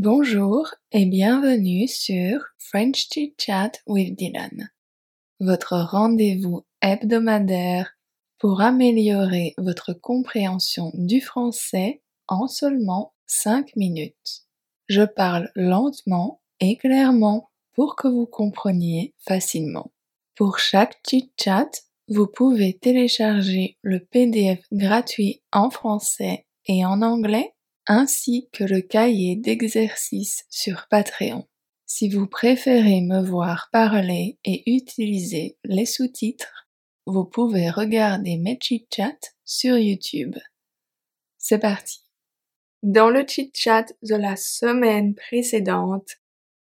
Bonjour et bienvenue sur French Chit Chat with Dylan, votre rendez-vous hebdomadaire pour améliorer votre compréhension du français en seulement 5 minutes. Je parle lentement et clairement pour que vous compreniez facilement. Pour chaque chit chat, vous pouvez télécharger le PDF gratuit en français et en anglais ainsi que le cahier d'exercices sur Patreon. Si vous préférez me voir parler et utiliser les sous-titres, vous pouvez regarder mes chit-chats sur YouTube. C'est parti. Dans le chit-chat de la semaine précédente,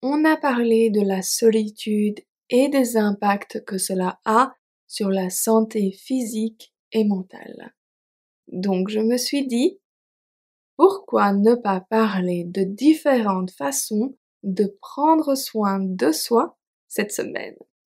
on a parlé de la solitude et des impacts que cela a sur la santé physique et mentale. Donc je me suis dit, pourquoi ne pas parler de différentes façons de prendre soin de soi cette semaine?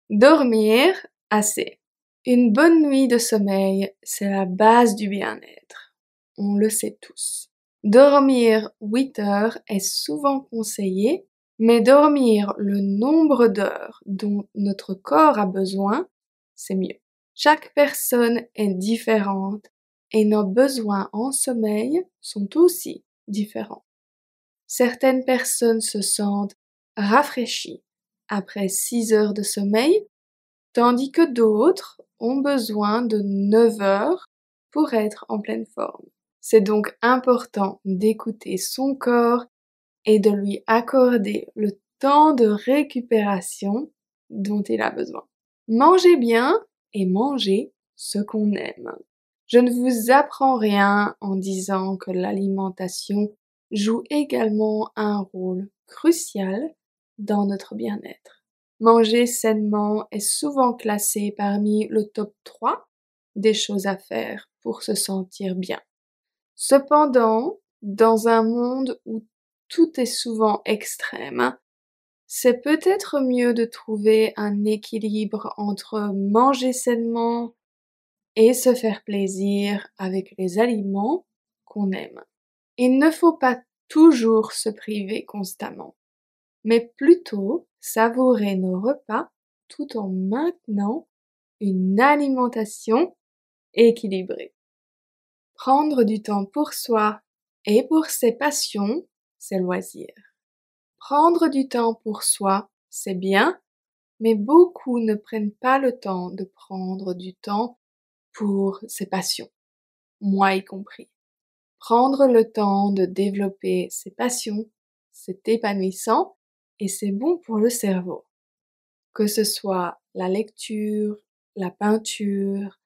Dormir assez. Une bonne nuit de sommeil, c'est la base du bien-être. On le sait tous. Dormir 8 heures est souvent conseillé, mais dormir le nombre d'heures dont notre corps a besoin, c'est mieux. Chaque personne est différente et nos besoins en sommeil sont aussi différents. Certaines personnes se sentent rafraîchies après 6 heures de sommeil, tandis que d'autres ont besoin de 9 heures pour être en pleine forme. C'est donc important d'écouter son corps et de lui accorder le temps de récupération dont il a besoin. Mangez bien et mangez ce qu'on aime. Je ne vous apprends rien en disant que l'alimentation joue également un rôle crucial dans notre bien-être. Manger sainement est souvent classé parmi le top 3 des choses à faire pour se sentir bien. Cependant, dans un monde où tout est souvent extrême, c'est peut-être mieux de trouver un équilibre entre manger sainement, et se faire plaisir avec les aliments qu'on aime. Il ne faut pas toujours se priver constamment, mais plutôt savourer nos repas tout en maintenant une alimentation équilibrée. Prendre du temps pour soi et pour ses passions, c'est loisir. Prendre du temps pour soi, c'est bien, mais beaucoup ne prennent pas le temps de prendre du temps pour ses passions, moi y compris. Prendre le temps de développer ses passions, c'est épanouissant et c'est bon pour le cerveau. Que ce soit la lecture, la peinture,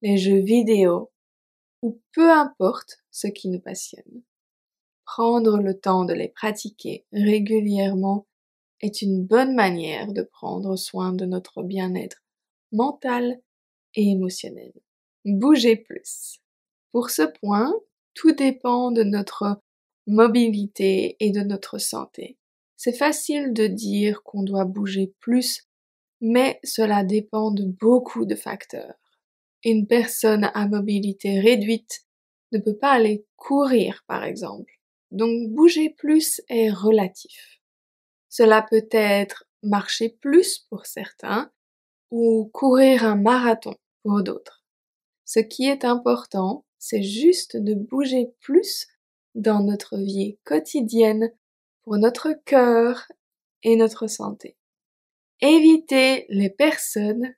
les jeux vidéo, ou peu importe ce qui nous passionne. Prendre le temps de les pratiquer régulièrement est une bonne manière de prendre soin de notre bien-être mental et émotionnel bouger plus. Pour ce point, tout dépend de notre mobilité et de notre santé. C'est facile de dire qu'on doit bouger plus, mais cela dépend de beaucoup de facteurs. Une personne à mobilité réduite ne peut pas aller courir, par exemple. Donc bouger plus est relatif. Cela peut être marcher plus pour certains ou courir un marathon pour d'autres. Ce qui est important, c'est juste de bouger plus dans notre vie quotidienne pour notre cœur et notre santé. Éviter les personnes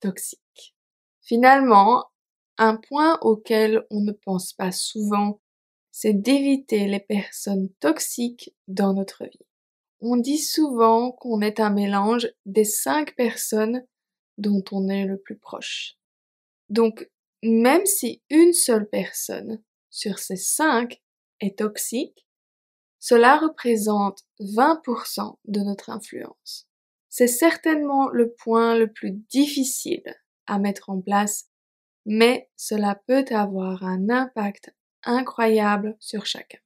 toxiques. Finalement, un point auquel on ne pense pas souvent, c'est d'éviter les personnes toxiques dans notre vie. On dit souvent qu'on est un mélange des cinq personnes dont on est le plus proche. Donc, même si une seule personne sur ces cinq est toxique, cela représente 20% de notre influence. C'est certainement le point le plus difficile à mettre en place, mais cela peut avoir un impact incroyable sur chacun.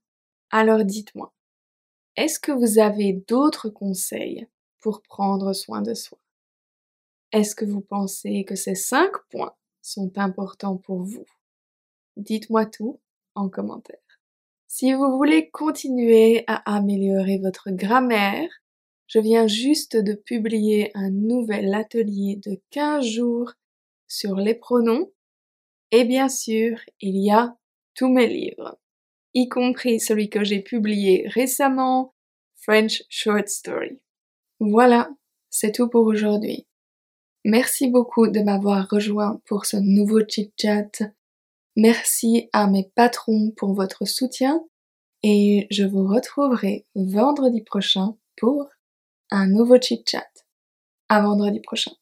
Alors dites-moi, est-ce que vous avez d'autres conseils pour prendre soin de soi? Est-ce que vous pensez que ces cinq points sont importants pour vous Dites-moi tout en commentaire. Si vous voulez continuer à améliorer votre grammaire, je viens juste de publier un nouvel atelier de 15 jours sur les pronoms et bien sûr, il y a tous mes livres, y compris celui que j'ai publié récemment, French Short Story. Voilà, c'est tout pour aujourd'hui. Merci beaucoup de m'avoir rejoint pour ce nouveau chit-chat. Merci à mes patrons pour votre soutien et je vous retrouverai vendredi prochain pour un nouveau chit-chat. À vendredi prochain.